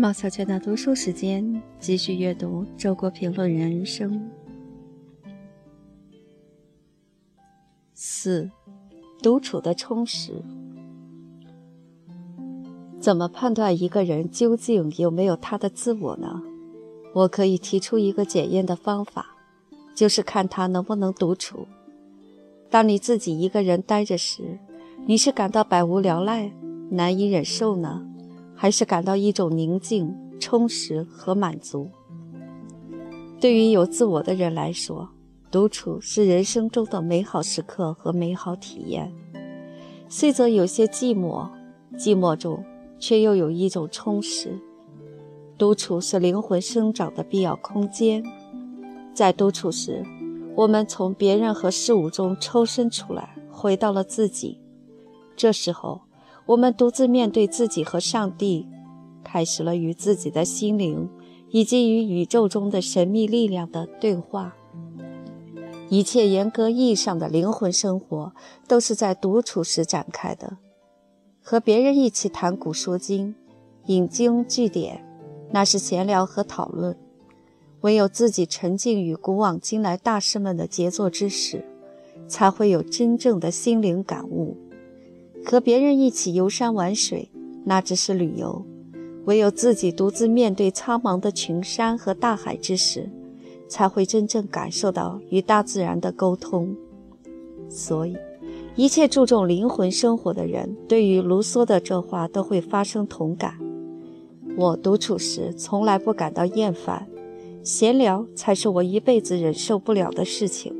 毛小娟的读书时间，继续阅读《周国平论人生》四，独处的充实。怎么判断一个人究竟有没有他的自我呢？我可以提出一个检验的方法，就是看他能不能独处。当你自己一个人待着时，你是感到百无聊赖、难以忍受呢，还是感到一种宁静、充实和满足？对于有自我的人来说，独处是人生中的美好时刻和美好体验，虽则有些寂寞，寂寞中。却又有一种充实。独处是灵魂生长的必要空间，在独处时，我们从别人和事物中抽身出来，回到了自己。这时候，我们独自面对自己和上帝，开始了与自己的心灵以及与宇宙中的神秘力量的对话。一切严格意义上的灵魂生活，都是在独处时展开的。和别人一起谈古说今，引经据典，那是闲聊和讨论；唯有自己沉浸于古往今来大师们的杰作之时，才会有真正的心灵感悟。和别人一起游山玩水，那只是旅游；唯有自己独自面对苍茫的群山和大海之时，才会真正感受到与大自然的沟通。所以。一切注重灵魂生活的人，对于卢梭的这话都会发生同感。我独处时从来不感到厌烦，闲聊才是我一辈子忍受不了的事情。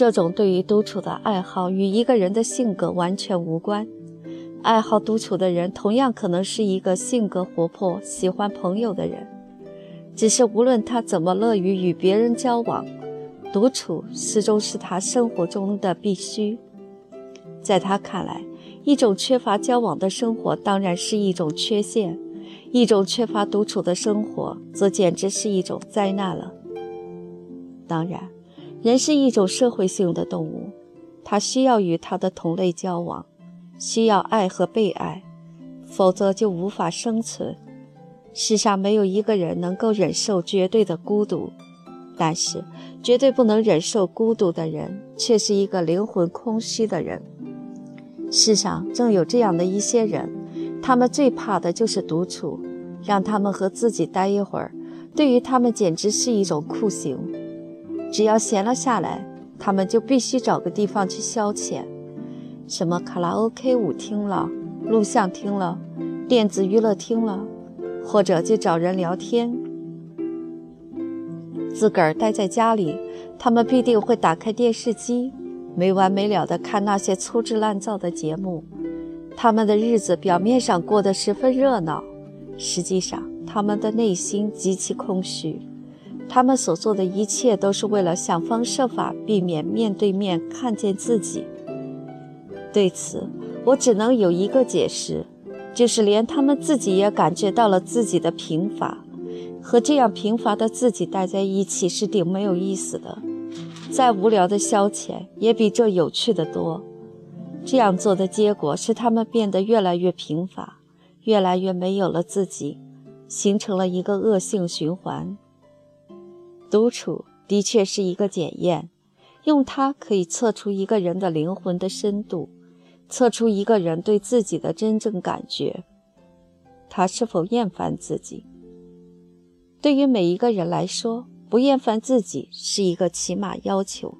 这种对于独处的爱好与一个人的性格完全无关。爱好独处的人，同样可能是一个性格活泼、喜欢朋友的人，只是无论他怎么乐于与别人交往。独处始终是他生活中的必须。在他看来，一种缺乏交往的生活当然是一种缺陷；一种缺乏独处的生活，则简直是一种灾难了。当然，人是一种社会性的动物，他需要与他的同类交往，需要爱和被爱，否则就无法生存。世上没有一个人能够忍受绝对的孤独。但是，绝对不能忍受孤独的人，却是一个灵魂空虚的人。世上正有这样的一些人，他们最怕的就是独处，让他们和自己待一会儿，对于他们简直是一种酷刑。只要闲了下来，他们就必须找个地方去消遣，什么卡拉 OK 舞厅了、录像厅了、电子娱乐厅了，或者就找人聊天。自个儿待在家里，他们必定会打开电视机，没完没了地看那些粗制滥造的节目。他们的日子表面上过得十分热闹，实际上他们的内心极其空虚。他们所做的一切都是为了想方设法避免面对面看见自己。对此，我只能有一个解释，就是连他们自己也感觉到了自己的贫乏。和这样贫乏的自己待在一起是顶没有意思的，再无聊的消遣也比这有趣的多。这样做的结果是他们变得越来越贫乏，越来越没有了自己，形成了一个恶性循环。独处的确是一个检验，用它可以测出一个人的灵魂的深度，测出一个人对自己的真正感觉，他是否厌烦自己。对于每一个人来说，不厌烦自己是一个起码要求。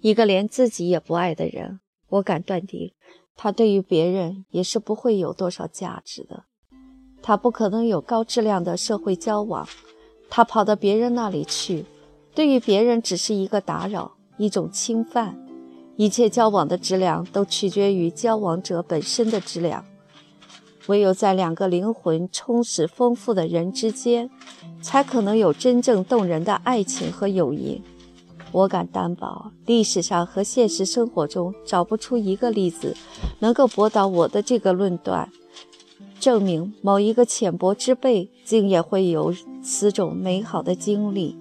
一个连自己也不爱的人，我敢断定，他对于别人也是不会有多少价值的。他不可能有高质量的社会交往。他跑到别人那里去，对于别人只是一个打扰，一种侵犯。一切交往的质量都取决于交往者本身的质量。唯有在两个灵魂充实丰富的人之间，才可能有真正动人的爱情和友谊。我敢担保，历史上和现实生活中找不出一个例子能够驳倒我的这个论断，证明某一个浅薄之辈竟也会有此种美好的经历。